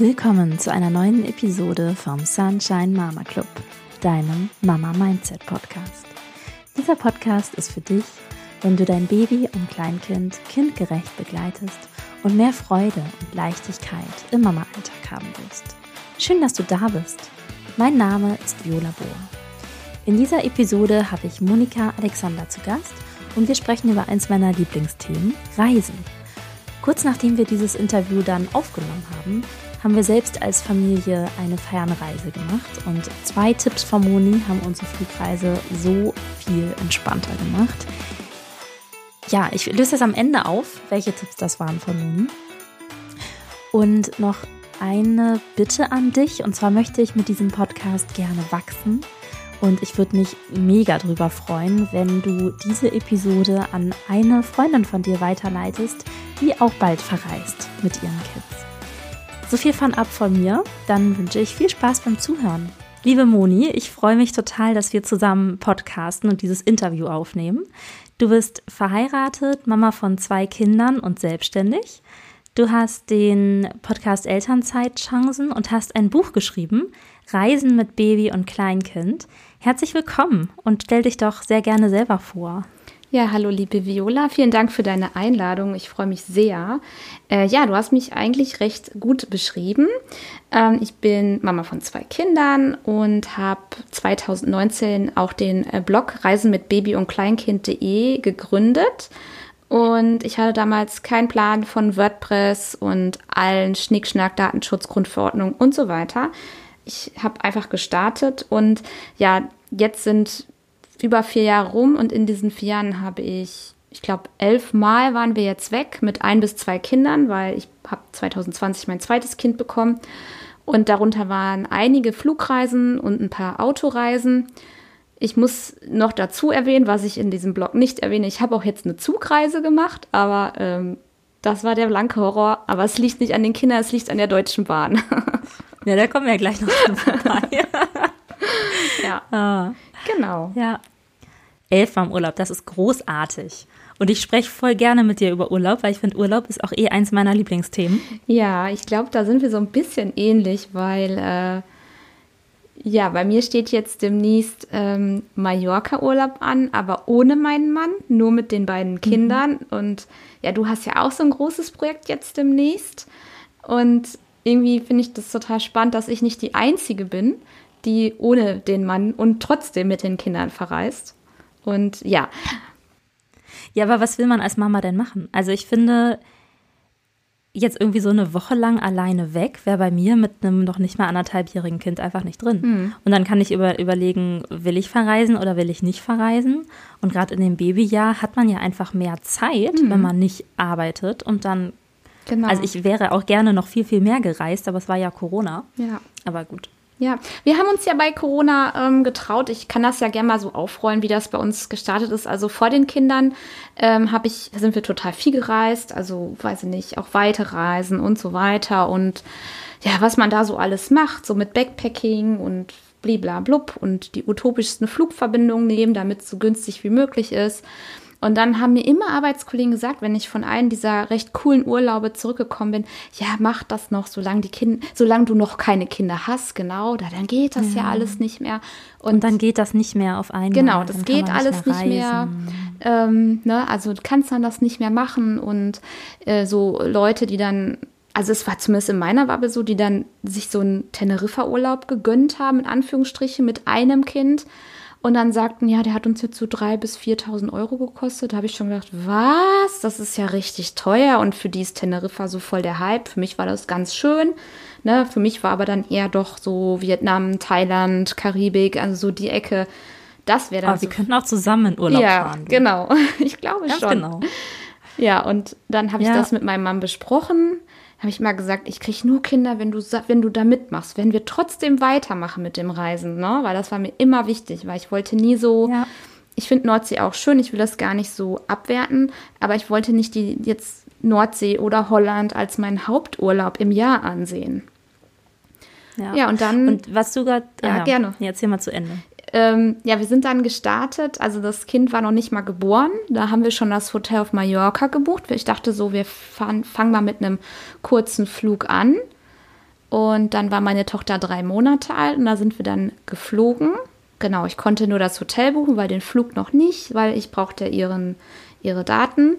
Willkommen zu einer neuen Episode vom Sunshine Mama Club, deinem Mama Mindset Podcast. Dieser Podcast ist für dich, wenn du dein Baby und Kleinkind kindgerecht begleitest und mehr Freude und Leichtigkeit im Mama-Alltag haben willst. Schön, dass du da bist. Mein Name ist Viola Bohr. In dieser Episode habe ich Monika Alexander zu Gast und wir sprechen über eins meiner Lieblingsthemen, Reisen. Kurz nachdem wir dieses Interview dann aufgenommen haben, haben wir selbst als Familie eine Fernreise gemacht und zwei Tipps von Moni haben unsere Flugreise so viel entspannter gemacht. Ja, ich löse das am Ende auf, welche Tipps das waren von Moni. Und noch eine Bitte an dich, und zwar möchte ich mit diesem Podcast gerne wachsen. Und ich würde mich mega drüber freuen, wenn du diese Episode an eine Freundin von dir weiterleitest, die auch bald verreist mit ihren Kids. So viel von ab von mir. Dann wünsche ich viel Spaß beim Zuhören. Liebe Moni, ich freue mich total, dass wir zusammen podcasten und dieses Interview aufnehmen. Du bist verheiratet, Mama von zwei Kindern und selbstständig. Du hast den Podcast Elternzeitchancen und hast ein Buch geschrieben, Reisen mit Baby und Kleinkind. Herzlich willkommen und stell dich doch sehr gerne selber vor. Ja, hallo liebe Viola, vielen Dank für deine Einladung. Ich freue mich sehr. Äh, ja, du hast mich eigentlich recht gut beschrieben. Ähm, ich bin Mama von zwei Kindern und habe 2019 auch den äh, Blog Reisen mit Baby und Kleinkind.de gegründet. Und ich hatte damals keinen Plan von WordPress und allen Schnickschnack, Datenschutz, und so weiter. Ich habe einfach gestartet und ja, jetzt sind über vier Jahre rum und in diesen vier Jahren habe ich, ich glaube, elf Mal waren wir jetzt weg mit ein bis zwei Kindern, weil ich habe 2020 mein zweites Kind bekommen und darunter waren einige Flugreisen und ein paar Autoreisen. Ich muss noch dazu erwähnen, was ich in diesem Blog nicht erwähne. Ich habe auch jetzt eine Zugreise gemacht, aber ähm, das war der blanke Horror. Aber es liegt nicht an den Kindern, es liegt an der Deutschen Bahn. ja, da kommen wir ja gleich noch vorbei. ja. Ah. Genau. Ja. Elf war im Urlaub, das ist großartig. Und ich spreche voll gerne mit dir über Urlaub, weil ich finde, Urlaub ist auch eh eins meiner Lieblingsthemen. Ja, ich glaube, da sind wir so ein bisschen ähnlich, weil äh, ja, bei mir steht jetzt demnächst ähm, Mallorca-Urlaub an, aber ohne meinen Mann, nur mit den beiden mhm. Kindern. Mhm. Und ja, du hast ja auch so ein großes Projekt jetzt demnächst. Und irgendwie finde ich das total spannend, dass ich nicht die Einzige bin, die ohne den Mann und trotzdem mit den Kindern verreist. Und ja. Ja, aber was will man als Mama denn machen? Also ich finde, jetzt irgendwie so eine Woche lang alleine weg, wäre bei mir mit einem noch nicht mal anderthalbjährigen Kind einfach nicht drin. Mhm. Und dann kann ich über, überlegen, will ich verreisen oder will ich nicht verreisen? Und gerade in dem Babyjahr hat man ja einfach mehr Zeit, mhm. wenn man nicht arbeitet und dann Genau. Also ich wäre auch gerne noch viel, viel mehr gereist, aber es war ja Corona. Ja. Aber gut. Ja, wir haben uns ja bei Corona ähm, getraut. Ich kann das ja gerne mal so aufrollen, wie das bei uns gestartet ist. Also vor den Kindern ähm, habe ich, sind wir total viel gereist, also weiß ich nicht, auch weite Reisen und so weiter. Und ja, was man da so alles macht, so mit Backpacking und bliblablub und die utopischsten Flugverbindungen nehmen, damit es so günstig wie möglich ist. Und dann haben mir immer Arbeitskollegen gesagt, wenn ich von einem dieser recht coolen Urlaube zurückgekommen bin, ja, mach das noch, solange die Kinder, solange du noch keine Kinder hast, genau, da, dann geht das ja, ja alles nicht mehr. Und, und, dann geht das nicht mehr auf einmal. Genau, das geht alles nicht mehr. Nicht mehr ähm, ne, also du kannst dann das nicht mehr machen. Und äh, so Leute, die dann also es war zumindest in meiner Bubble so, die dann sich so einen Teneriffa-Urlaub gegönnt haben, in Anführungsstrichen, mit einem Kind und dann sagten, ja, der hat uns jetzt so drei bis 4.000 Euro gekostet. Da habe ich schon gedacht, was? Das ist ja richtig teuer. Und für die ist Teneriffa so voll der Hype. Für mich war das ganz schön. Ne? Für mich war aber dann eher doch so Vietnam, Thailand, Karibik, also so die Ecke. Das wäre dann. Aber so wir könnten auch zusammen in Urlaub ja, fahren. Ja, genau. Ich glaube Ganz schon. Genau. Ja, und dann habe ich ja. das mit meinem Mann besprochen habe ich mal gesagt, ich kriege nur Kinder, wenn du, wenn du da mitmachst, wenn wir trotzdem weitermachen mit dem Reisen, ne? Weil das war mir immer wichtig, weil ich wollte nie so. Ja. Ich finde Nordsee auch schön, ich will das gar nicht so abwerten, aber ich wollte nicht die jetzt Nordsee oder Holland als meinen Haupturlaub im Jahr ansehen. Ja, ja und dann. Und was du gerade. Ja, ja, gerne. Ja, erzähl mal zu Ende. Ähm, ja, wir sind dann gestartet. Also das Kind war noch nicht mal geboren. Da haben wir schon das Hotel auf Mallorca gebucht. Ich dachte so, wir fangen mal mit einem kurzen Flug an. Und dann war meine Tochter drei Monate alt und da sind wir dann geflogen. Genau, ich konnte nur das Hotel buchen, weil den Flug noch nicht, weil ich brauchte ihren, ihre Daten.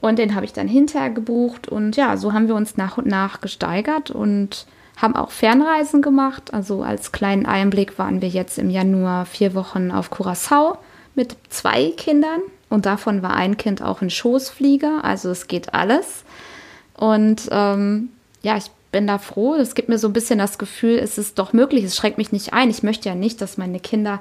Und den habe ich dann hinterher gebucht. Und ja, so haben wir uns nach und nach gesteigert und haben auch Fernreisen gemacht. Also als kleinen Einblick waren wir jetzt im Januar vier Wochen auf Curacao mit zwei Kindern. Und davon war ein Kind auch ein Schoßflieger. Also es geht alles. Und ähm, ja, ich bin da froh. Es gibt mir so ein bisschen das Gefühl, es ist doch möglich. Es schränkt mich nicht ein. Ich möchte ja nicht, dass meine Kinder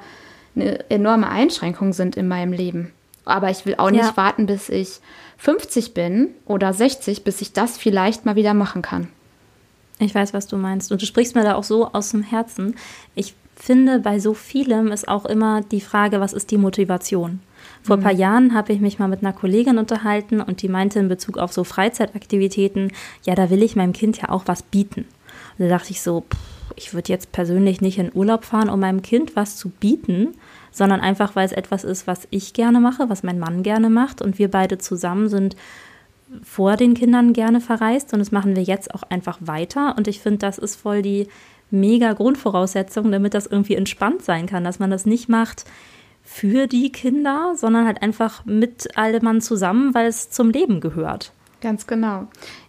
eine enorme Einschränkung sind in meinem Leben. Aber ich will auch nicht ja. warten, bis ich 50 bin oder 60, bis ich das vielleicht mal wieder machen kann. Ich weiß, was du meinst. Und du sprichst mir da auch so aus dem Herzen. Ich finde, bei so vielem ist auch immer die Frage, was ist die Motivation? Vor ein paar mhm. Jahren habe ich mich mal mit einer Kollegin unterhalten und die meinte in Bezug auf so Freizeitaktivitäten, ja, da will ich meinem Kind ja auch was bieten. Und da dachte ich so, pff, ich würde jetzt persönlich nicht in Urlaub fahren, um meinem Kind was zu bieten, sondern einfach, weil es etwas ist, was ich gerne mache, was mein Mann gerne macht und wir beide zusammen sind vor den Kindern gerne verreist und das machen wir jetzt auch einfach weiter und ich finde, das ist voll die mega Grundvoraussetzung, damit das irgendwie entspannt sein kann, dass man das nicht macht für die Kinder, sondern halt einfach mit allem Mann zusammen, weil es zum Leben gehört. Ganz genau.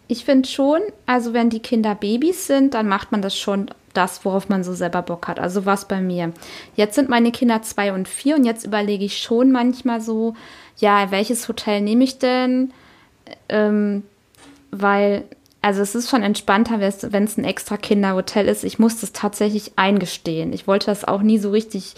Ich finde schon, also wenn die Kinder Babys sind, dann macht man das schon das, worauf man so selber Bock hat. Also was bei mir. Jetzt sind meine Kinder zwei und vier und jetzt überlege ich schon manchmal so, ja, welches Hotel nehme ich denn? Ähm, weil, also es ist schon entspannter, wenn es ein extra Kinderhotel ist. Ich muss das tatsächlich eingestehen. Ich wollte das auch nie so richtig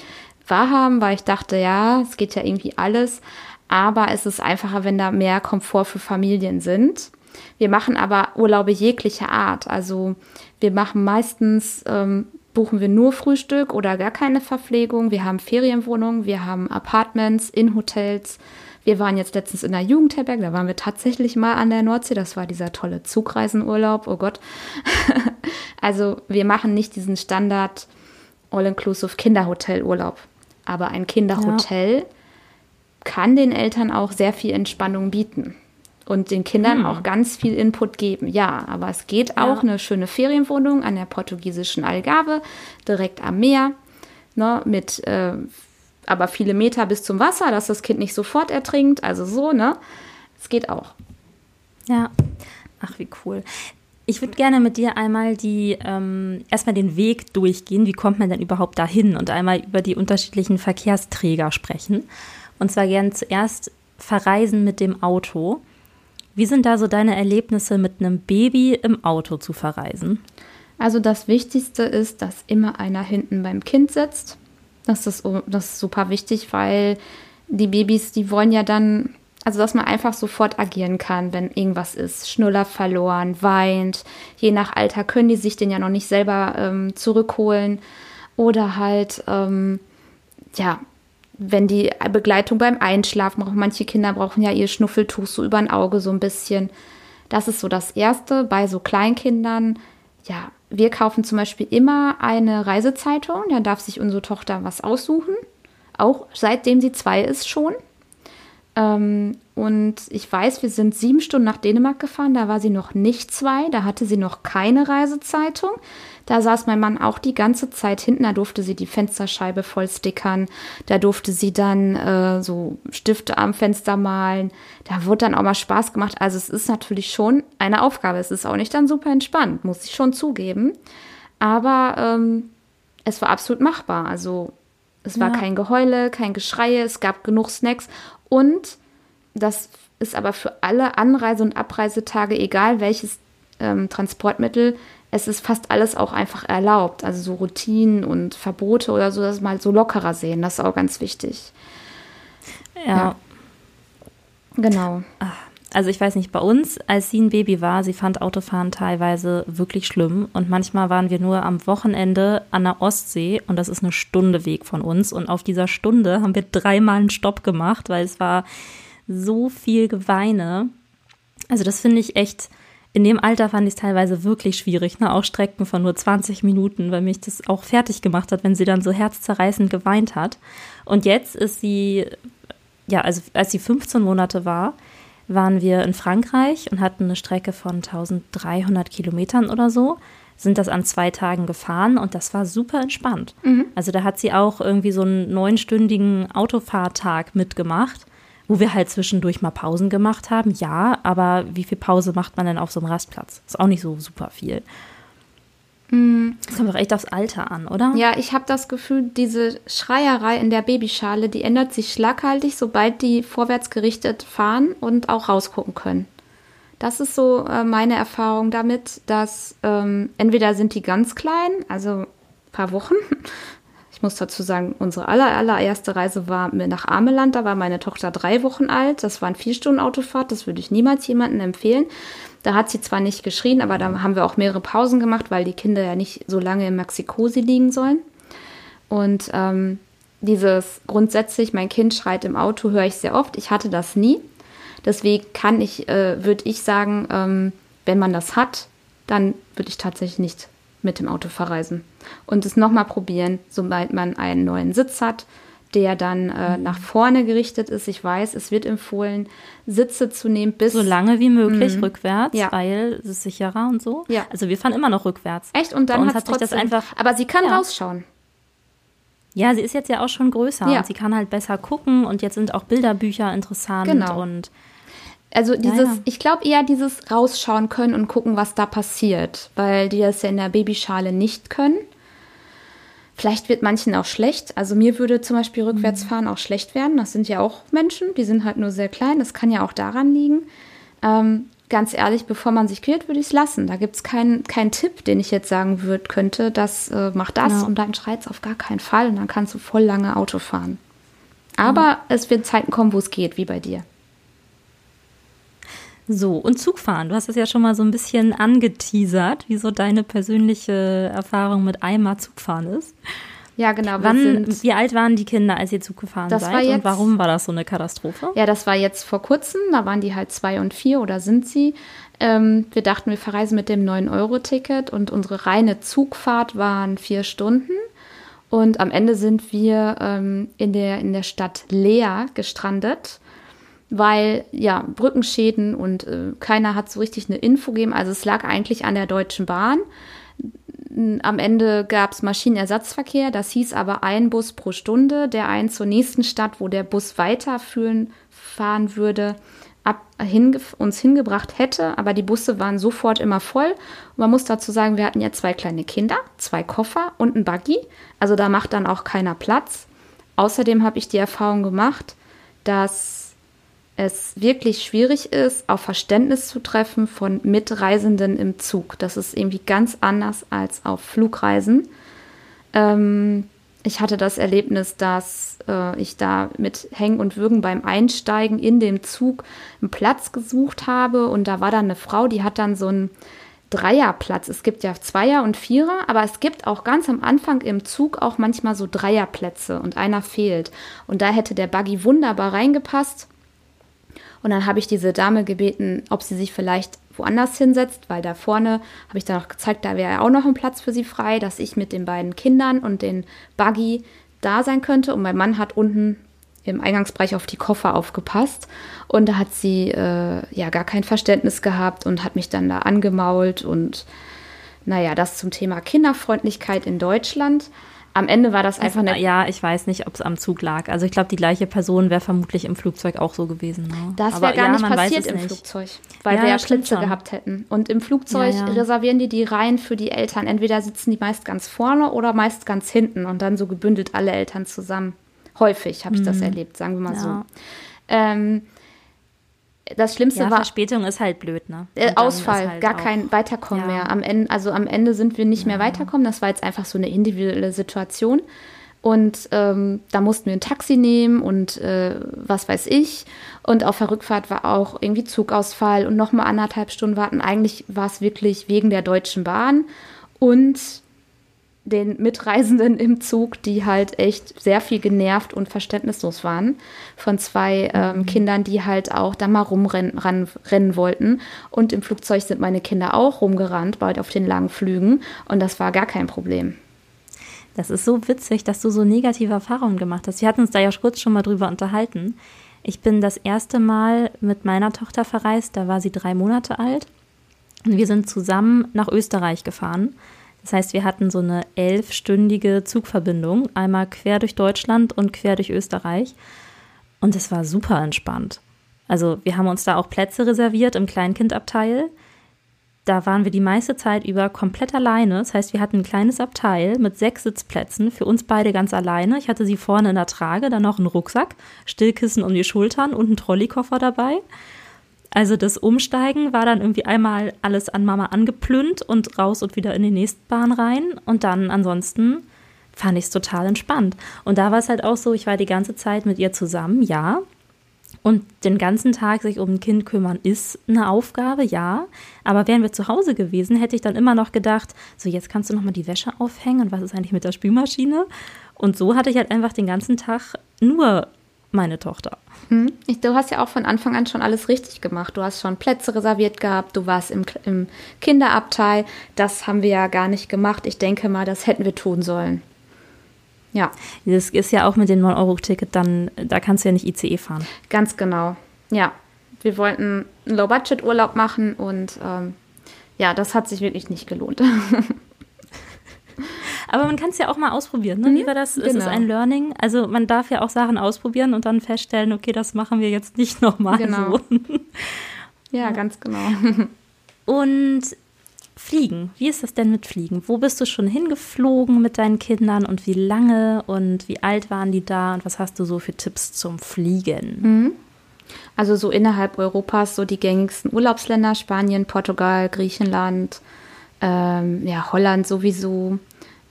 wahrhaben, weil ich dachte, ja, es geht ja irgendwie alles. Aber es ist einfacher, wenn da mehr Komfort für Familien sind. Wir machen aber Urlaube jeglicher Art. Also wir machen meistens, ähm, buchen wir nur Frühstück oder gar keine Verpflegung. Wir haben Ferienwohnungen, wir haben Apartments in Hotels. Wir waren jetzt letztens in der Jugendherberge, da waren wir tatsächlich mal an der Nordsee. Das war dieser tolle Zugreisenurlaub, oh Gott. also wir machen nicht diesen Standard All-Inclusive Kinderhotelurlaub. Aber ein Kinderhotel ja. kann den Eltern auch sehr viel Entspannung bieten und den Kindern hm. auch ganz viel Input geben. Ja, aber es geht auch ja. eine schöne Ferienwohnung an der portugiesischen Algarve, direkt am Meer, ne, mit äh, aber viele Meter bis zum Wasser, dass das Kind nicht sofort ertrinkt. Also so, ne? Es geht auch. Ja. Ach, wie cool. Ich würde gerne mit dir einmal die ähm, erstmal den Weg durchgehen. Wie kommt man denn überhaupt dahin? Und einmal über die unterschiedlichen Verkehrsträger sprechen. Und zwar gerne zuerst verreisen mit dem Auto. Wie sind da so deine Erlebnisse mit einem Baby im Auto zu verreisen? Also das Wichtigste ist, dass immer einer hinten beim Kind sitzt. Das ist, das ist super wichtig, weil die Babys, die wollen ja dann, also dass man einfach sofort agieren kann, wenn irgendwas ist. Schnuller verloren, weint. Je nach Alter können die sich den ja noch nicht selber ähm, zurückholen. Oder halt, ähm, ja, wenn die Begleitung beim Einschlafen brauchen, manche Kinder brauchen ja ihr Schnuffeltuch so über ein Auge so ein bisschen. Das ist so das Erste bei so Kleinkindern. Ja, wir kaufen zum Beispiel immer eine Reisezeitung, da darf sich unsere Tochter was aussuchen. Auch seitdem sie zwei ist schon. Ähm, und ich weiß, wir sind sieben Stunden nach Dänemark gefahren, da war sie noch nicht zwei, da hatte sie noch keine Reisezeitung. Da saß mein Mann auch die ganze Zeit hinten, da durfte sie die Fensterscheibe voll stickern, da durfte sie dann äh, so Stifte am Fenster malen, da wurde dann auch mal Spaß gemacht. Also es ist natürlich schon eine Aufgabe, es ist auch nicht dann super entspannt, muss ich schon zugeben. Aber ähm, es war absolut machbar, also es war ja. kein Geheule, kein Geschreie, es gab genug Snacks und das ist aber für alle Anreise- und Abreisetage, egal welches ähm, Transportmittel, es ist fast alles auch einfach erlaubt. Also so Routinen und Verbote oder so, das mal so lockerer sehen, das ist auch ganz wichtig. Ja. ja. Genau. Ah, also ich weiß nicht, bei uns, als sie ein Baby war, sie fand Autofahren teilweise wirklich schlimm. Und manchmal waren wir nur am Wochenende an der Ostsee und das ist eine Stunde Weg von uns. Und auf dieser Stunde haben wir dreimal einen Stopp gemacht, weil es war so viel Geweine. Also das finde ich echt, in dem Alter fand ich es teilweise wirklich schwierig, ne? auch Strecken von nur 20 Minuten, weil mich das auch fertig gemacht hat, wenn sie dann so herzzerreißend geweint hat. Und jetzt ist sie, ja, also als sie 15 Monate war, waren wir in Frankreich und hatten eine Strecke von 1300 Kilometern oder so sind das an zwei Tagen gefahren und das war super entspannt. Mhm. Also da hat sie auch irgendwie so einen neunstündigen Autofahrtag mitgemacht, wo wir halt zwischendurch mal Pausen gemacht haben. Ja, aber wie viel Pause macht man denn auf so einem Rastplatz? Ist auch nicht so super viel. Mhm. Das kommt doch echt aufs Alter an, oder? Ja, ich habe das Gefühl, diese Schreierei in der Babyschale, die ändert sich schlaghaltig, sobald die vorwärts gerichtet fahren und auch rausgucken können. Das ist so äh, meine Erfahrung damit, dass ähm, entweder sind die ganz klein, also ein paar Wochen. Muss dazu sagen, unsere aller, allererste Reise war nach Ameland. Da war meine Tochter drei Wochen alt. Das war ein vier Stunden Autofahrt. Das würde ich niemals jemandem empfehlen. Da hat sie zwar nicht geschrien, aber da haben wir auch mehrere Pausen gemacht, weil die Kinder ja nicht so lange im Maxikosi liegen sollen. Und ähm, dieses grundsätzlich, mein Kind schreit im Auto, höre ich sehr oft. Ich hatte das nie. Deswegen kann ich, äh, würde ich sagen, ähm, wenn man das hat, dann würde ich tatsächlich nicht mit dem Auto verreisen. Und es nochmal probieren, sobald man einen neuen Sitz hat, der dann äh, mhm. nach vorne gerichtet ist. Ich weiß, es wird empfohlen, Sitze zu nehmen bis. So lange wie möglich mhm. rückwärts, ja. weil es ist sicherer und so. Ja. Also wir fahren immer noch rückwärts. Echt? Und dann hat sich das einfach. Aber sie kann ja. rausschauen. Ja, sie ist jetzt ja auch schon größer ja. und sie kann halt besser gucken und jetzt sind auch Bilderbücher interessant genau. und also dieses, ja, ja. ich glaube eher dieses rausschauen können und gucken, was da passiert, weil die das ja in der Babyschale nicht können. Vielleicht wird manchen auch schlecht. Also mir würde zum Beispiel Rückwärtsfahren mhm. auch schlecht werden. Das sind ja auch Menschen, die sind halt nur sehr klein. Das kann ja auch daran liegen. Ähm, ganz ehrlich, bevor man sich quält, würde ich es lassen. Da gibt es keinen kein Tipp, den ich jetzt sagen würde, könnte, das äh, mach das ja. und dann schreit auf gar keinen Fall und dann kannst du voll lange Auto fahren. Aber mhm. es wird Zeiten kommen, wo es geht, wie bei dir. So, und Zugfahren. Du hast es ja schon mal so ein bisschen angeteasert, wie so deine persönliche Erfahrung mit einmal Zugfahren ist. Ja, genau. Wann, wie alt waren die Kinder, als ihr Zug gefahren das seid? War jetzt, und warum war das so eine Katastrophe? Ja, das war jetzt vor kurzem. Da waren die halt zwei und vier oder sind sie. Ähm, wir dachten, wir verreisen mit dem 9-Euro-Ticket und unsere reine Zugfahrt waren vier Stunden. Und am Ende sind wir ähm, in, der, in der Stadt Lea gestrandet weil ja Brückenschäden und äh, keiner hat so richtig eine Info gegeben. Also es lag eigentlich an der Deutschen Bahn. Am Ende gab es Maschinenersatzverkehr, das hieß aber ein Bus pro Stunde, der einen zur nächsten Stadt, wo der Bus weiterführen fahren würde, ab, hinge uns hingebracht hätte. Aber die Busse waren sofort immer voll. Und man muss dazu sagen, wir hatten ja zwei kleine Kinder, zwei Koffer und ein Buggy. Also da macht dann auch keiner Platz. Außerdem habe ich die Erfahrung gemacht, dass es wirklich schwierig ist, auf Verständnis zu treffen von Mitreisenden im Zug. Das ist irgendwie ganz anders als auf Flugreisen. Ähm, ich hatte das Erlebnis, dass äh, ich da mit Hängen und Würgen beim Einsteigen in den Zug einen Platz gesucht habe und da war dann eine Frau, die hat dann so einen Dreierplatz. Es gibt ja Zweier und Vierer, aber es gibt auch ganz am Anfang im Zug auch manchmal so Dreierplätze und einer fehlt. Und da hätte der Buggy wunderbar reingepasst. Und dann habe ich diese Dame gebeten, ob sie sich vielleicht woanders hinsetzt, weil da vorne habe ich dann auch gezeigt, da wäre auch noch ein Platz für sie frei, dass ich mit den beiden Kindern und den Buggy da sein könnte. Und mein Mann hat unten im Eingangsbereich auf die Koffer aufgepasst. Und da hat sie äh, ja gar kein Verständnis gehabt und hat mich dann da angemault. Und naja, das zum Thema Kinderfreundlichkeit in Deutschland. Am Ende war das einfach eine. Ja, ich weiß nicht, ob es am Zug lag. Also ich glaube, die gleiche Person wäre vermutlich im Flugzeug auch so gewesen. Ne? Das wäre gar ja, nicht passiert im nicht. Flugzeug, weil ja, wir ja Plätze gehabt hätten. Und im Flugzeug ja, reservieren die die Reihen für die Eltern. Entweder sitzen die meist ganz vorne oder meist ganz hinten und dann so gebündelt alle Eltern zusammen. Häufig habe ich mhm. das erlebt, sagen wir mal so. Ähm, das Schlimmste ja, war. Verspätung ist halt blöd, ne? Äh, Ausfall, halt gar kein Weiterkommen ja. mehr. Am Ende, also am Ende sind wir nicht ja. mehr weiterkommen. Das war jetzt einfach so eine individuelle Situation. Und ähm, da mussten wir ein Taxi nehmen und äh, was weiß ich. Und auf der Rückfahrt war auch irgendwie Zugausfall und nochmal anderthalb Stunden warten. Eigentlich war es wirklich wegen der Deutschen Bahn. Und den Mitreisenden im Zug, die halt echt sehr viel genervt und verständnislos waren von zwei ähm, mhm. Kindern, die halt auch da mal rumrennen ran, rennen wollten. Und im Flugzeug sind meine Kinder auch rumgerannt, bald auf den langen Flügen. Und das war gar kein Problem. Das ist so witzig, dass du so negative Erfahrungen gemacht hast. Wir hatten uns da ja kurz schon mal drüber unterhalten. Ich bin das erste Mal mit meiner Tochter verreist, da war sie drei Monate alt. Und wir sind zusammen nach Österreich gefahren. Das heißt, wir hatten so eine elfstündige Zugverbindung, einmal quer durch Deutschland und quer durch Österreich. Und es war super entspannt. Also wir haben uns da auch Plätze reserviert im Kleinkindabteil. Da waren wir die meiste Zeit über komplett alleine. Das heißt, wir hatten ein kleines Abteil mit sechs Sitzplätzen, für uns beide ganz alleine. Ich hatte sie vorne in der Trage, dann noch einen Rucksack, Stillkissen um die Schultern und einen Trolleykoffer dabei. Also das Umsteigen war dann irgendwie einmal alles an Mama angeplünt und raus und wieder in die nächste Bahn rein. Und dann ansonsten fand ich es total entspannt. Und da war es halt auch so, ich war die ganze Zeit mit ihr zusammen, ja. Und den ganzen Tag sich um ein Kind kümmern ist eine Aufgabe, ja. Aber wären wir zu Hause gewesen, hätte ich dann immer noch gedacht, so jetzt kannst du noch mal die Wäsche aufhängen und was ist eigentlich mit der Spülmaschine? Und so hatte ich halt einfach den ganzen Tag nur meine Tochter. Hm. Du hast ja auch von Anfang an schon alles richtig gemacht. Du hast schon Plätze reserviert gehabt, du warst im, im Kinderabteil. Das haben wir ja gar nicht gemacht. Ich denke mal, das hätten wir tun sollen. Ja. Das ist ja auch mit dem 9-Euro-Ticket dann, da kannst du ja nicht ICE fahren. Ganz genau. Ja. Wir wollten einen Low-Budget-Urlaub machen und ähm, ja, das hat sich wirklich nicht gelohnt. Aber man kann es ja auch mal ausprobieren. Ne? Mhm, Wie war das? Genau. Ist ein Learning. Also man darf ja auch Sachen ausprobieren und dann feststellen, okay, das machen wir jetzt nicht nochmal genau. so. ja, ganz genau. Und Fliegen. Wie ist das denn mit Fliegen? Wo bist du schon hingeflogen mit deinen Kindern und wie lange und wie alt waren die da und was hast du so für Tipps zum Fliegen? Mhm. Also so innerhalb Europas so die gängigsten Urlaubsländer, Spanien, Portugal, Griechenland, ähm, ja, Holland sowieso.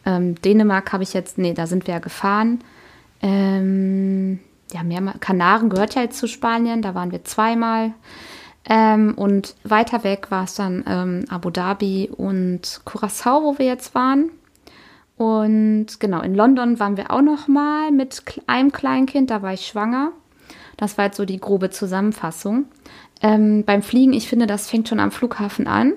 Ähm, Dänemark habe ich jetzt, nee, da sind wir ja gefahren. Ähm, ja, mehr, Kanaren gehört ja jetzt zu Spanien, da waren wir zweimal. Ähm, und weiter weg war es dann ähm, Abu Dhabi und Curacao, wo wir jetzt waren. Und genau, in London waren wir auch noch mal mit einem Kleinkind, da war ich schwanger. Das war jetzt so die grobe Zusammenfassung. Ähm, beim Fliegen, ich finde, das fängt schon am Flughafen an,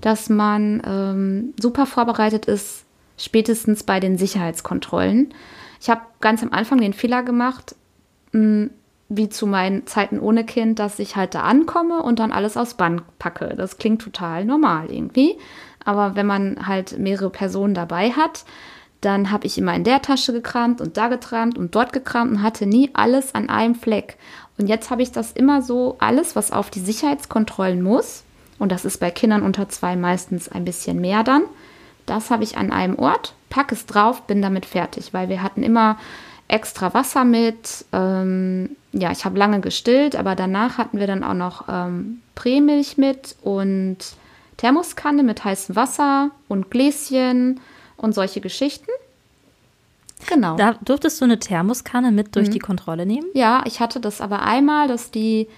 dass man ähm, super vorbereitet ist, spätestens bei den Sicherheitskontrollen. Ich habe ganz am Anfang den Fehler gemacht, mh, wie zu meinen Zeiten ohne Kind, dass ich halt da ankomme und dann alles aus Band packe. Das klingt total normal irgendwie. Aber wenn man halt mehrere Personen dabei hat, dann habe ich immer in der Tasche gekramt und da gekramt und dort gekramt und hatte nie alles an einem Fleck. Und jetzt habe ich das immer so, alles, was auf die Sicherheitskontrollen muss, und das ist bei Kindern unter zwei meistens ein bisschen mehr dann, das habe ich an einem Ort, packe es drauf, bin damit fertig, weil wir hatten immer extra Wasser mit. Ähm, ja, ich habe lange gestillt, aber danach hatten wir dann auch noch ähm, Prämilch mit und Thermoskanne mit heißem Wasser und Gläschen und solche Geschichten. Genau. Da durftest du eine Thermoskanne mit durch mhm. die Kontrolle nehmen? Ja, ich hatte das aber einmal, dass die,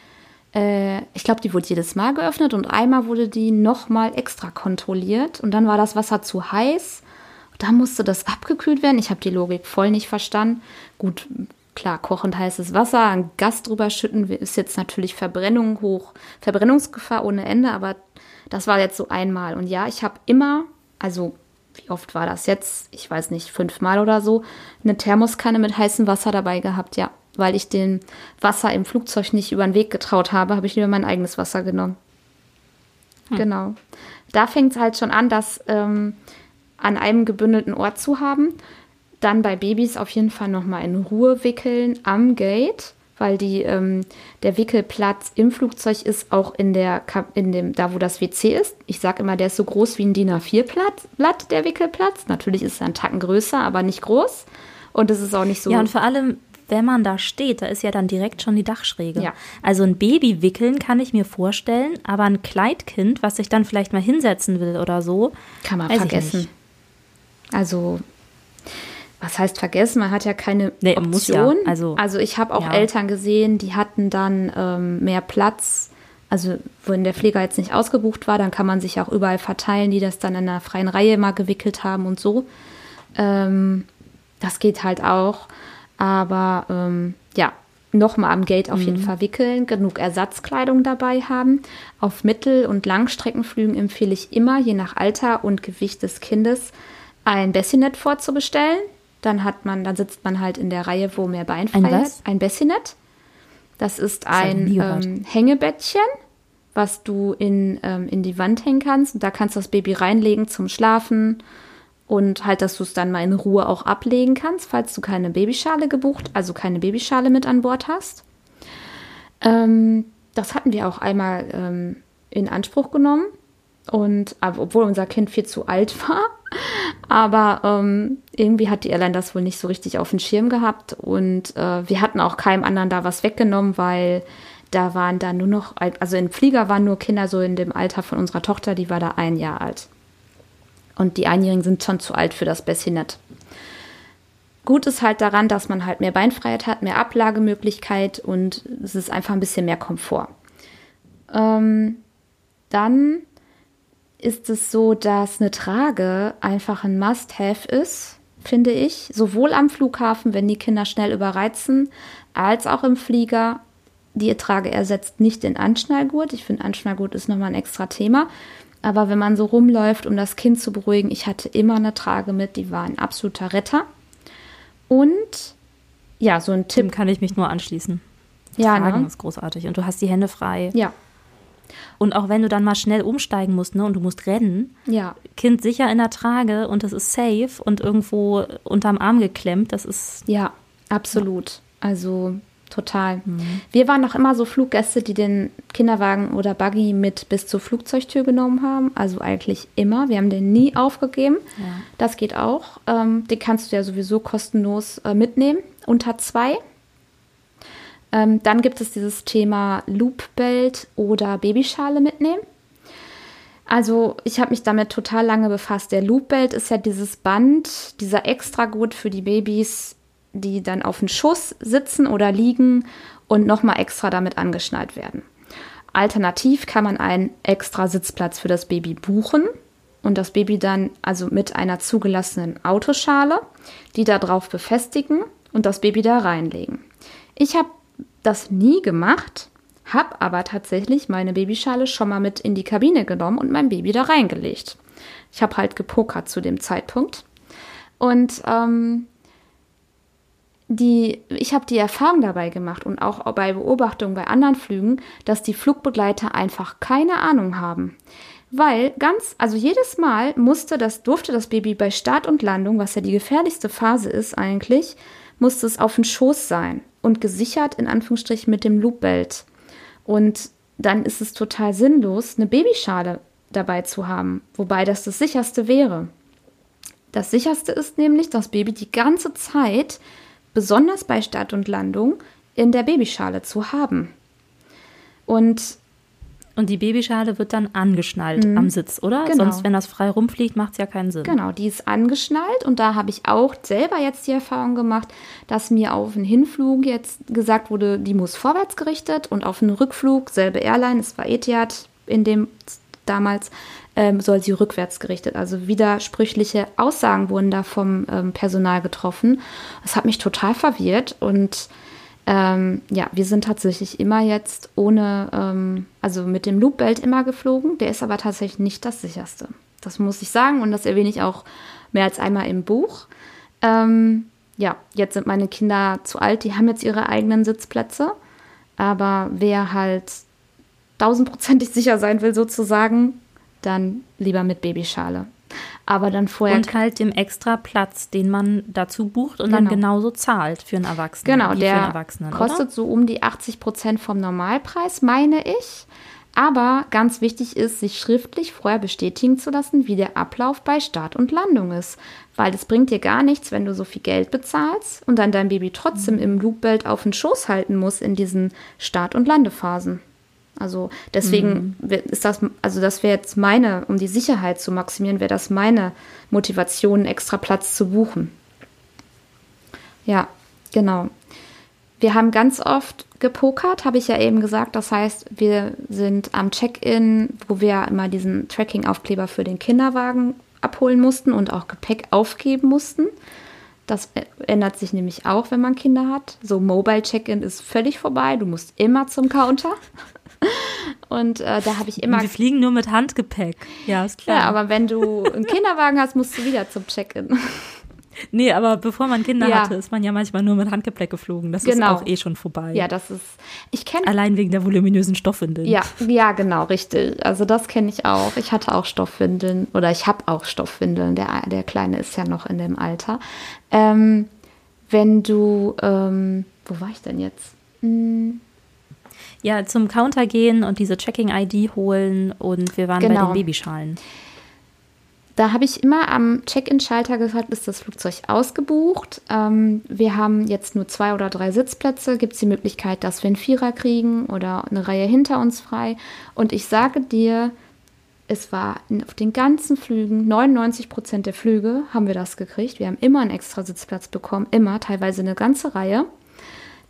äh, ich glaube, die wurde jedes Mal geöffnet und einmal wurde die nochmal extra kontrolliert und dann war das Wasser zu heiß da musste das abgekühlt werden. Ich habe die Logik voll nicht verstanden. Gut, klar, kochend heißes Wasser, ein Gas drüber schütten ist jetzt natürlich Verbrennung hoch, Verbrennungsgefahr ohne Ende, aber das war jetzt so einmal. Und ja, ich habe immer, also wie oft war das jetzt? Ich weiß nicht, fünfmal oder so, eine Thermoskanne mit heißem Wasser dabei gehabt, ja. Weil ich den Wasser im Flugzeug nicht über den Weg getraut habe, habe ich lieber mein eigenes Wasser genommen. Hm. Genau. Da fängt es halt schon an, dass ähm, an einem gebündelten Ort zu haben. Dann bei Babys auf jeden Fall nochmal in Ruhe wickeln am Gate, weil die, ähm, der Wickelplatz im Flugzeug ist auch in der, in dem, da wo das WC ist. Ich sage immer, der ist so groß wie ein DIN A4-Blatt, der Wickelplatz. Natürlich ist er ein Tacken größer, aber nicht groß. Und es ist auch nicht so. Ja, und vor allem, wenn man da steht, da ist ja dann direkt schon die Dachschräge. Ja. Also ein Baby wickeln kann ich mir vorstellen, aber ein Kleidkind, was sich dann vielleicht mal hinsetzen will oder so, kann man vergessen. Also, was heißt vergessen? Man hat ja keine nee, Option. Ja. Also, also ich habe auch ja. Eltern gesehen, die hatten dann ähm, mehr Platz. Also wenn der Pfleger jetzt nicht ausgebucht war, dann kann man sich auch überall verteilen, die das dann in einer freien Reihe mal gewickelt haben und so. Ähm, das geht halt auch. Aber ähm, ja, nochmal am Gate auf mhm. jeden Fall wickeln, genug Ersatzkleidung dabei haben. Auf Mittel- und Langstreckenflügen empfehle ich immer, je nach Alter und Gewicht des Kindes, ein Bassinet vorzubestellen. Dann hat man, dann sitzt man halt in der Reihe, wo mehr Bein frei ein ist. Ein Bassinet. Das ist ein ähm, Hängebettchen was du in, ähm, in die Wand hängen kannst. Und da kannst du das Baby reinlegen zum Schlafen und halt, dass du es dann mal in Ruhe auch ablegen kannst, falls du keine Babyschale gebucht, also keine Babyschale mit an Bord hast. Ähm, das hatten wir auch einmal ähm, in Anspruch genommen. Und obwohl unser Kind viel zu alt war, aber ähm, irgendwie hat die Airline das wohl nicht so richtig auf den Schirm gehabt und äh, wir hatten auch keinem anderen da was weggenommen, weil da waren da nur noch, also im Flieger waren nur Kinder so in dem Alter von unserer Tochter, die war da ein Jahr alt. Und die Einjährigen sind schon zu alt für das Bassinet. Gut ist halt daran, dass man halt mehr Beinfreiheit hat, mehr Ablagemöglichkeit und es ist einfach ein bisschen mehr Komfort. Ähm, dann ist es so, dass eine Trage einfach ein Must-Have ist, finde ich. Sowohl am Flughafen, wenn die Kinder schnell überreizen, als auch im Flieger. Die Trage ersetzt nicht den Anschnallgurt. Ich finde, Anschnallgurt ist nochmal ein extra Thema. Aber wenn man so rumläuft, um das Kind zu beruhigen, ich hatte immer eine Trage mit, die war ein absoluter Retter. Und ja, so ein Tipp. Dem kann ich mich nur anschließen. Ja, Tragen ne? ist großartig. Und du hast die Hände frei. Ja, und auch wenn du dann mal schnell umsteigen musst, ne, und du musst rennen, ja. Kind sicher in der Trage und es ist safe und irgendwo unterm Arm geklemmt, das ist. Ja, absolut. Ja. Also total. Mhm. Wir waren noch immer so Fluggäste, die den Kinderwagen oder Buggy mit bis zur Flugzeugtür genommen haben. Also eigentlich immer. Wir haben den nie aufgegeben. Ja. Das geht auch. Ähm, den kannst du ja sowieso kostenlos äh, mitnehmen. Unter zwei. Ähm, dann gibt es dieses Thema Loopbelt oder Babyschale mitnehmen. Also ich habe mich damit total lange befasst. Der Loopbelt ist ja dieses Band, dieser Extragurt für die Babys, die dann auf dem Schuss sitzen oder liegen und nochmal extra damit angeschnallt werden. Alternativ kann man einen extra Sitzplatz für das Baby buchen und das Baby dann also mit einer zugelassenen Autoschale, die da drauf befestigen und das Baby da reinlegen. Ich habe das nie gemacht, habe aber tatsächlich meine Babyschale schon mal mit in die Kabine genommen und mein Baby da reingelegt. Ich habe halt gepokert zu dem Zeitpunkt. Und ähm, die, ich habe die Erfahrung dabei gemacht und auch bei Beobachtungen bei anderen Flügen, dass die Flugbegleiter einfach keine Ahnung haben. Weil ganz, also jedes Mal musste das, durfte das Baby bei Start und Landung, was ja die gefährlichste Phase ist eigentlich, musste es auf den Schoß sein und gesichert in Anführungsstrichen mit dem Loopbelt. Und dann ist es total sinnlos, eine Babyschale dabei zu haben, wobei das das sicherste wäre. Das sicherste ist nämlich, das Baby die ganze Zeit, besonders bei Start und Landung, in der Babyschale zu haben. Und und die Babyschale wird dann angeschnallt mhm. am Sitz, oder? Genau. Sonst, wenn das frei rumfliegt, macht es ja keinen Sinn. Genau, die ist angeschnallt und da habe ich auch selber jetzt die Erfahrung gemacht, dass mir auf einen Hinflug jetzt gesagt wurde, die muss vorwärts gerichtet und auf einen Rückflug, selbe Airline, es war Etihad in dem damals, ähm, soll sie rückwärts gerichtet. Also widersprüchliche Aussagen wurden da vom ähm, Personal getroffen. Das hat mich total verwirrt und ähm, ja, wir sind tatsächlich immer jetzt ohne, ähm, also mit dem Loopbelt immer geflogen. Der ist aber tatsächlich nicht das sicherste. Das muss ich sagen und das erwähne ich auch mehr als einmal im Buch. Ähm, ja, jetzt sind meine Kinder zu alt, die haben jetzt ihre eigenen Sitzplätze. Aber wer halt tausendprozentig sicher sein will, sozusagen, dann lieber mit Babyschale aber dann vorher. Und halt dem extra Platz, den man dazu bucht und genau. dann genauso zahlt für einen Erwachsenen. Genau, der kostet oder? so um die 80 Prozent vom Normalpreis, meine ich. Aber ganz wichtig ist, sich schriftlich vorher bestätigen zu lassen, wie der Ablauf bei Start und Landung ist. Weil es bringt dir gar nichts, wenn du so viel Geld bezahlst und dann dein Baby trotzdem mhm. im Loopbelt auf den Schoß halten muss in diesen Start- und Landephasen. Also deswegen mhm. ist das, also das wäre jetzt meine, um die Sicherheit zu maximieren, wäre das meine Motivation, extra Platz zu buchen. Ja, genau. Wir haben ganz oft gepokert, habe ich ja eben gesagt. Das heißt, wir sind am Check-in, wo wir immer diesen Tracking-Aufkleber für den Kinderwagen abholen mussten und auch Gepäck aufgeben mussten. Das ändert sich nämlich auch, wenn man Kinder hat. So Mobile Check-in ist völlig vorbei. Du musst immer zum Counter. Und äh, da habe ich immer. Wir fliegen nur mit Handgepäck. Ja, ist klar. Ja, aber wenn du einen Kinderwagen hast, musst du wieder zum Check-in. Nee, aber bevor man Kinder ja. hatte, ist man ja manchmal nur mit Handgepäck geflogen. Das genau. ist auch eh schon vorbei. Ja, das ist. Ich kenne. Allein wegen der voluminösen Stoffwindeln. Ja, ja, genau, richtig. Also das kenne ich auch. Ich hatte auch Stoffwindeln oder ich habe auch Stoffwindeln. Der, der Kleine ist ja noch in dem Alter. Ähm, wenn du, ähm, wo war ich denn jetzt? Hm. Ja, zum Counter gehen und diese Checking-ID holen und wir waren genau. bei den Babyschalen. Da habe ich immer am Check-in-Schalter gesagt, ist das Flugzeug ausgebucht. Ähm, wir haben jetzt nur zwei oder drei Sitzplätze. Gibt es die Möglichkeit, dass wir einen Vierer kriegen oder eine Reihe hinter uns frei? Und ich sage dir, es war auf den ganzen Flügen, 99 Prozent der Flüge haben wir das gekriegt. Wir haben immer einen extra Sitzplatz bekommen, immer, teilweise eine ganze Reihe,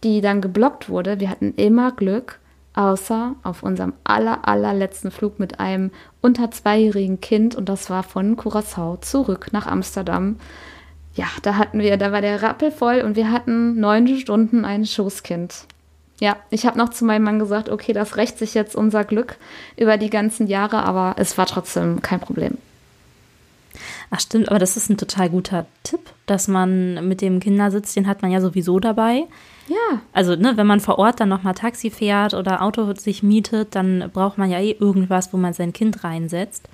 die dann geblockt wurde. Wir hatten immer Glück außer auf unserem aller, allerletzten Flug mit einem unter zweijährigen Kind und das war von Curacao zurück nach Amsterdam. Ja, da hatten wir, da war der Rappel voll und wir hatten neun Stunden ein Schoßkind. Ja, ich habe noch zu meinem Mann gesagt, okay, das rächt sich jetzt unser Glück über die ganzen Jahre, aber es war trotzdem kein Problem. Ach stimmt, aber das ist ein total guter Tipp, dass man mit dem Kindersitz, den hat man ja sowieso dabei. Ja. Also, ne, wenn man vor Ort dann nochmal Taxi fährt oder Auto sich mietet, dann braucht man ja eh irgendwas, wo man sein Kind reinsetzt.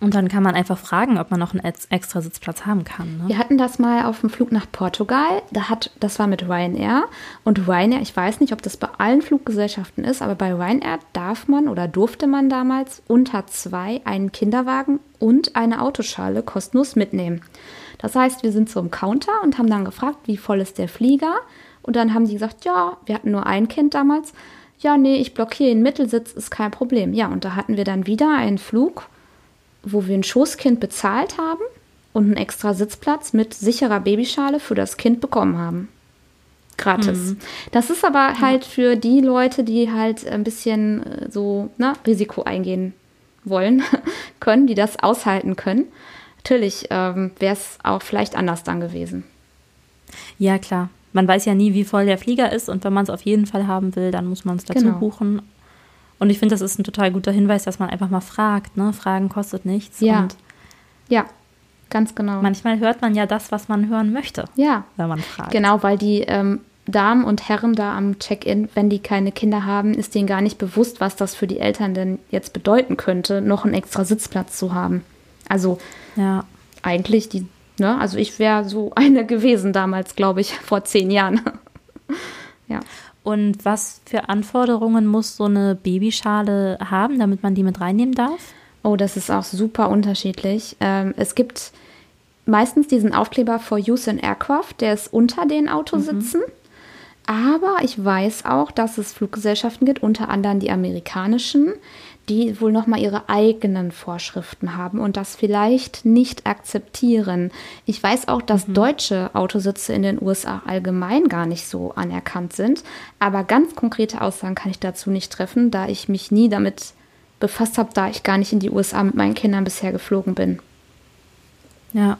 Und dann kann man einfach fragen, ob man noch einen extra Sitzplatz haben kann. Ne? Wir hatten das mal auf dem Flug nach Portugal. Da hat, das war mit Ryanair. Und Ryanair, ich weiß nicht, ob das bei allen Fluggesellschaften ist, aber bei Ryanair darf man oder durfte man damals unter zwei einen Kinderwagen und eine Autoschale kostenlos mitnehmen. Das heißt, wir sind zum Counter und haben dann gefragt, wie voll ist der Flieger? Und dann haben die gesagt, ja, wir hatten nur ein Kind damals. Ja, nee, ich blockiere den Mittelsitz, ist kein Problem. Ja, und da hatten wir dann wieder einen Flug, wo wir ein Schoßkind bezahlt haben und einen extra Sitzplatz mit sicherer Babyschale für das Kind bekommen haben. Gratis. Mhm. Das ist aber halt für die Leute, die halt ein bisschen äh, so na, ne, Risiko eingehen wollen, können, die das aushalten können natürlich ähm, wäre es auch vielleicht anders dann gewesen. Ja, klar. Man weiß ja nie, wie voll der Flieger ist und wenn man es auf jeden Fall haben will, dann muss man es dazu genau. buchen. Und ich finde, das ist ein total guter Hinweis, dass man einfach mal fragt. Ne? Fragen kostet nichts. Ja. Ja, ganz genau. Manchmal hört man ja das, was man hören möchte. Ja. Wenn man fragt. Genau, weil die ähm, Damen und Herren da am Check-in, wenn die keine Kinder haben, ist denen gar nicht bewusst, was das für die Eltern denn jetzt bedeuten könnte, noch einen extra Sitzplatz zu haben. Also ja. eigentlich die, ne, also ich wäre so eine gewesen damals, glaube ich, vor zehn Jahren. ja. Und was für Anforderungen muss so eine Babyschale haben, damit man die mit reinnehmen darf? Oh, das ist auch super unterschiedlich. Ähm, es gibt meistens diesen Aufkleber for Use in Aircraft, der ist unter den Autositzen. Mhm. Aber ich weiß auch, dass es Fluggesellschaften gibt, unter anderem die amerikanischen, die wohl nochmal ihre eigenen Vorschriften haben und das vielleicht nicht akzeptieren. Ich weiß auch, dass mhm. deutsche Autositze in den USA allgemein gar nicht so anerkannt sind, aber ganz konkrete Aussagen kann ich dazu nicht treffen, da ich mich nie damit befasst habe, da ich gar nicht in die USA mit meinen Kindern bisher geflogen bin. Ja.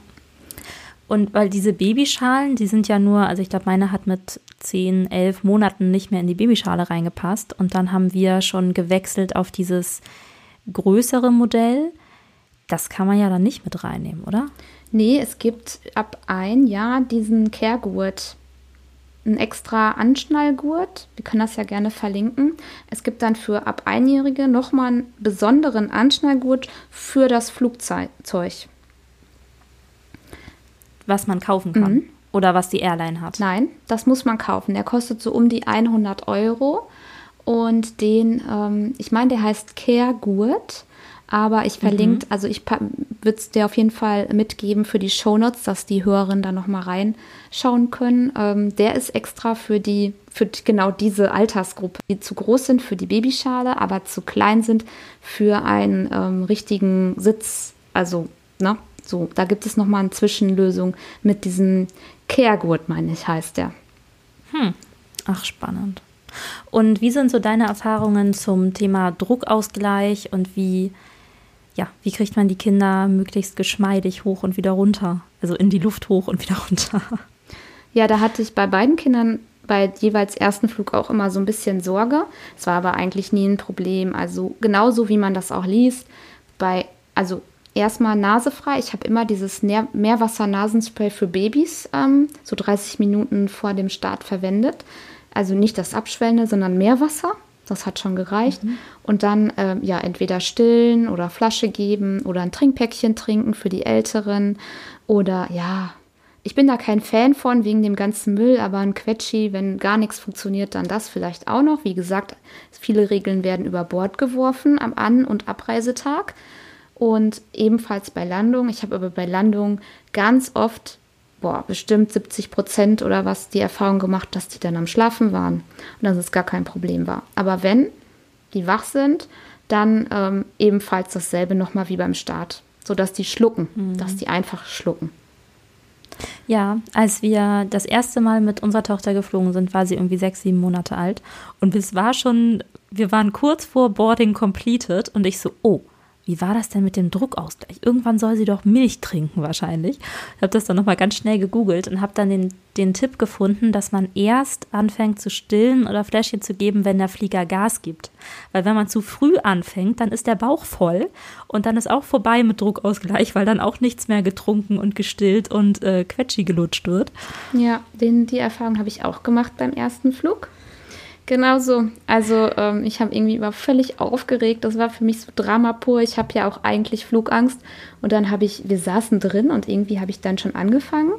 Und weil diese Babyschalen, die sind ja nur, also ich glaube, meine hat mit zehn, elf Monaten nicht mehr in die Babyschale reingepasst. Und dann haben wir schon gewechselt auf dieses größere Modell. Das kann man ja dann nicht mit reinnehmen, oder? Nee, es gibt ab ein Jahr diesen Care-Gurt. Ein extra Anschnallgurt. Wir können das ja gerne verlinken. Es gibt dann für ab Einjährige nochmal einen besonderen Anschnallgurt für das Flugzeug. Was man kaufen kann. Mhm oder was die Airline hat? Nein, das muss man kaufen. Der kostet so um die 100 Euro. Und den, ähm, ich meine, der heißt Care Gurt. Aber ich verlinkt, mhm. also ich würde es dir auf jeden Fall mitgeben für die Shownotes, dass die Hörerinnen da nochmal reinschauen können. Ähm, der ist extra für die, für genau diese Altersgruppe, die zu groß sind für die Babyschale, aber zu klein sind für einen ähm, richtigen Sitz. Also, ne? So, da gibt es nochmal eine Zwischenlösung mit diesem Kehrgurt, meine ich, heißt der. Hm. Ach, spannend. Und wie sind so deine Erfahrungen zum Thema Druckausgleich und wie, ja, wie kriegt man die Kinder möglichst geschmeidig hoch und wieder runter? Also in die Luft hoch und wieder runter. Ja, da hatte ich bei beiden Kindern bei jeweils ersten Flug auch immer so ein bisschen Sorge. Es war aber eigentlich nie ein Problem. Also genauso wie man das auch liest, bei, also erstmal nasefrei. Ich habe immer dieses Meerwasser-Nasenspray für Babys ähm, so 30 Minuten vor dem Start verwendet. Also nicht das Abschwellende, sondern Meerwasser. Das hat schon gereicht. Mhm. Und dann äh, ja entweder stillen oder Flasche geben oder ein Trinkpäckchen trinken für die Älteren. Oder ja, ich bin da kein Fan von wegen dem ganzen Müll, aber ein Quetschi, wenn gar nichts funktioniert, dann das vielleicht auch noch. Wie gesagt, viele Regeln werden über Bord geworfen am An- und Abreisetag. Und ebenfalls bei Landung. Ich habe aber bei Landung ganz oft boah, bestimmt 70 Prozent oder was die Erfahrung gemacht, dass die dann am Schlafen waren und dass es gar kein Problem war. Aber wenn die wach sind, dann ähm, ebenfalls dasselbe nochmal wie beim Start, sodass die schlucken, mhm. dass die einfach schlucken. Ja, als wir das erste Mal mit unserer Tochter geflogen sind, war sie irgendwie sechs, sieben Monate alt. Und es war schon, wir waren kurz vor Boarding completed und ich so, oh, wie war das denn mit dem Druckausgleich? Irgendwann soll sie doch Milch trinken wahrscheinlich. Ich habe das dann nochmal ganz schnell gegoogelt und habe dann den, den Tipp gefunden, dass man erst anfängt zu stillen oder Fläschchen zu geben, wenn der Flieger Gas gibt. Weil wenn man zu früh anfängt, dann ist der Bauch voll und dann ist auch vorbei mit Druckausgleich, weil dann auch nichts mehr getrunken und gestillt und äh, Quetschi gelutscht wird. Ja, den, die Erfahrung habe ich auch gemacht beim ersten Flug. Genau so. Also ähm, ich habe irgendwie war völlig aufgeregt. Das war für mich so Drama pur. Ich habe ja auch eigentlich Flugangst. Und dann habe ich, wir saßen drin und irgendwie habe ich dann schon angefangen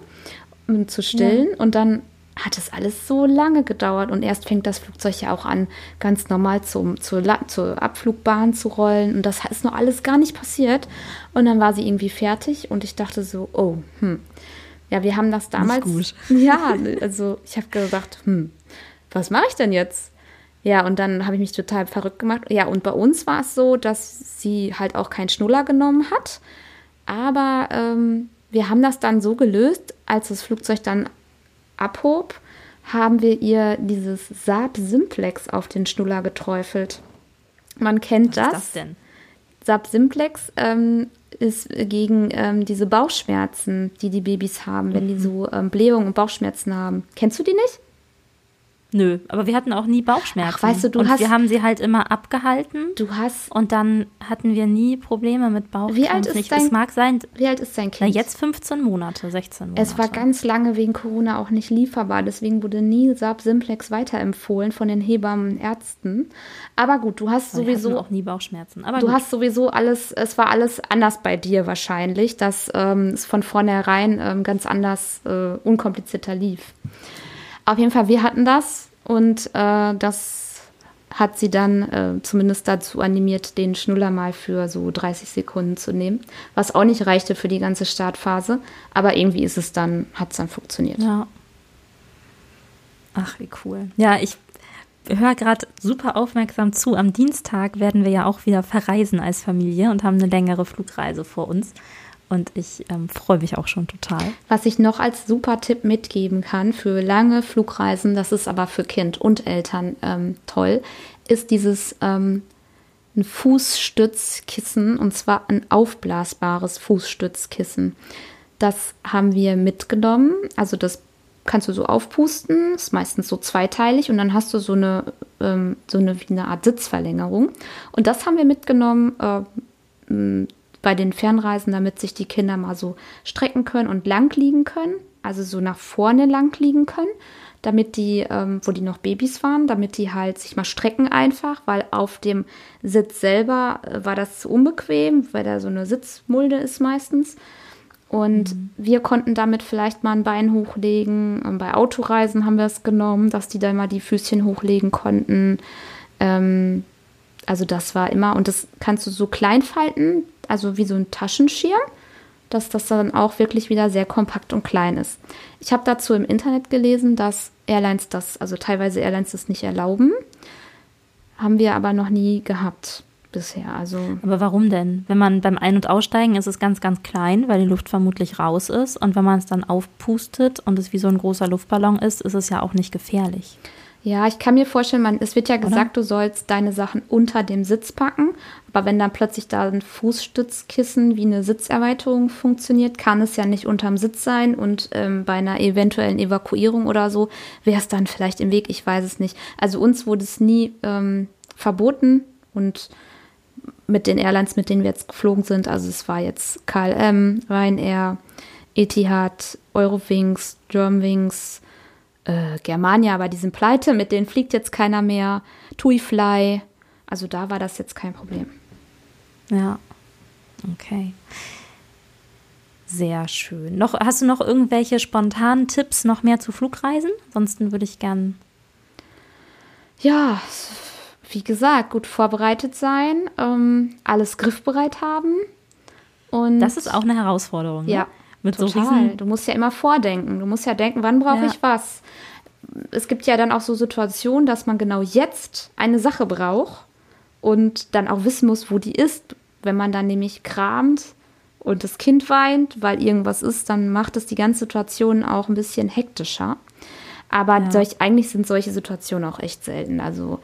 um, zu stillen. Ja. Und dann hat es alles so lange gedauert. Und erst fängt das Flugzeug ja auch an, ganz normal zum, zur, zur Abflugbahn zu rollen. Und das ist noch alles gar nicht passiert. Und dann war sie irgendwie fertig und ich dachte so, oh, hm. Ja, wir haben das damals. Nicht gut. Ja, also ich habe gedacht, hm, was mache ich denn jetzt? Ja, und dann habe ich mich total verrückt gemacht. Ja, und bei uns war es so, dass sie halt auch keinen Schnuller genommen hat. Aber ähm, wir haben das dann so gelöst, als das Flugzeug dann abhob, haben wir ihr dieses Saab Simplex auf den Schnuller geträufelt. Man kennt Was das. Was ist das denn? Saab Simplex ähm, ist gegen ähm, diese Bauchschmerzen, die die Babys haben, wenn die mhm. so ähm, Blähungen und Bauchschmerzen haben. Kennst du die nicht? Nö, aber wir hatten auch nie Bauchschmerzen. Ach, weißt du, du und hast. Wir haben sie halt immer abgehalten. Du hast. Und dann hatten wir nie Probleme mit Bauchschmerzen. Wie alt ist dein, Es mag sein. Wie alt ist dein Kind? Na, jetzt 15 Monate, 16 Monate. Es war ganz lange wegen Corona auch nicht lieferbar. Deswegen wurde nie Saab Simplex weiterempfohlen von den Hebammen Ärzten. Aber gut, du hast sowieso. auch nie Bauchschmerzen. Aber du gut. hast sowieso alles. Es war alles anders bei dir wahrscheinlich, dass ähm, es von vornherein ähm, ganz anders, äh, unkomplizierter lief. Auf jeden Fall, wir hatten das und äh, das hat sie dann äh, zumindest dazu animiert, den Schnuller mal für so 30 Sekunden zu nehmen. Was auch nicht reichte für die ganze Startphase. Aber irgendwie ist es dann, hat es dann funktioniert. Ja. Ach, wie cool. Ja, ich höre gerade super aufmerksam zu. Am Dienstag werden wir ja auch wieder verreisen als Familie und haben eine längere Flugreise vor uns. Und ich ähm, freue mich auch schon total. Was ich noch als super Tipp mitgeben kann für lange Flugreisen, das ist aber für Kind und Eltern ähm, toll, ist dieses ähm, ein Fußstützkissen und zwar ein aufblasbares Fußstützkissen. Das haben wir mitgenommen. Also das kannst du so aufpusten, ist meistens so zweiteilig und dann hast du so eine, ähm, so eine, wie eine Art Sitzverlängerung. Und das haben wir mitgenommen. Äh, bei den Fernreisen, damit sich die Kinder mal so strecken können und lang liegen können, also so nach vorne lang liegen können, damit die, ähm, wo die noch Babys waren, damit die halt sich mal strecken einfach, weil auf dem Sitz selber äh, war das zu unbequem, weil da so eine Sitzmulde ist meistens. Und mhm. wir konnten damit vielleicht mal ein Bein hochlegen. Und bei Autoreisen haben wir es genommen, dass die dann mal die Füßchen hochlegen konnten. Ähm, also das war immer, und das kannst du so klein falten, also wie so ein Taschenschirm, dass das dann auch wirklich wieder sehr kompakt und klein ist. Ich habe dazu im Internet gelesen, dass Airlines das, also teilweise Airlines das nicht erlauben. Haben wir aber noch nie gehabt bisher. Also aber warum denn? Wenn man beim Ein- und Aussteigen ist es ganz, ganz klein, weil die Luft vermutlich raus ist. Und wenn man es dann aufpustet und es wie so ein großer Luftballon ist, ist es ja auch nicht gefährlich. Ja, ich kann mir vorstellen, man, es wird ja gesagt, Oder? du sollst deine Sachen unter dem Sitz packen. Aber wenn dann plötzlich da ein Fußstützkissen wie eine Sitzerweiterung funktioniert, kann es ja nicht unterm Sitz sein. Und ähm, bei einer eventuellen Evakuierung oder so wäre es dann vielleicht im Weg. Ich weiß es nicht. Also uns wurde es nie ähm, verboten und mit den Airlines, mit denen wir jetzt geflogen sind. Also es war jetzt KLM, Ryanair, Etihad, Eurowings, Germanwings, äh, Germania, aber die sind pleite, mit denen fliegt jetzt keiner mehr. TuiFly, also da war das jetzt kein Problem. Ja, okay. Sehr schön. Noch, hast du noch irgendwelche spontanen Tipps noch mehr zu Flugreisen? Ansonsten würde ich gern. Ja, wie gesagt, gut vorbereitet sein, ähm, alles griffbereit haben. Und das ist auch eine Herausforderung. Ne? Ja, mit total. so riesen Du musst ja immer vordenken. Du musst ja denken, wann brauche ja. ich was? Es gibt ja dann auch so Situationen, dass man genau jetzt eine Sache braucht und dann auch wissen muss, wo die ist. Wenn man dann nämlich kramt und das Kind weint, weil irgendwas ist, dann macht es die ganze Situation auch ein bisschen hektischer. Aber ja. solch, eigentlich sind solche Situationen auch echt selten. Also,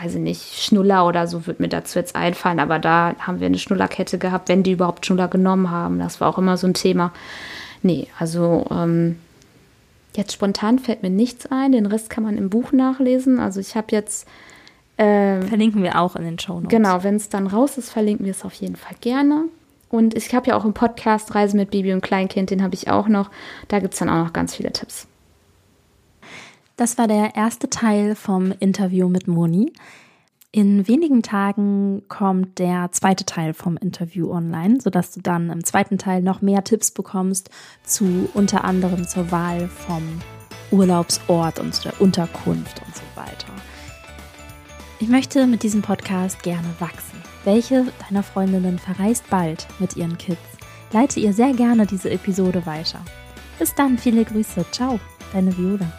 weiß ich nicht, Schnuller oder so wird mir dazu jetzt einfallen. Aber da haben wir eine Schnullerkette gehabt, wenn die überhaupt Schnuller genommen haben. Das war auch immer so ein Thema. Nee, also ähm, jetzt spontan fällt mir nichts ein. Den Rest kann man im Buch nachlesen. Also ich habe jetzt ähm, verlinken wir auch in den Show Notes. Genau, wenn es dann raus ist, verlinken wir es auf jeden Fall gerne. Und ich habe ja auch einen Podcast Reise mit Baby und Kleinkind, den habe ich auch noch. Da gibt es dann auch noch ganz viele Tipps. Das war der erste Teil vom Interview mit Moni. In wenigen Tagen kommt der zweite Teil vom Interview online, sodass du dann im zweiten Teil noch mehr Tipps bekommst zu unter anderem zur Wahl vom Urlaubsort und zur Unterkunft und so weiter. Ich möchte mit diesem Podcast gerne wachsen. Welche deiner Freundinnen verreist bald mit ihren Kids? Leite ihr sehr gerne diese Episode weiter. Bis dann, viele Grüße. Ciao, deine Viola.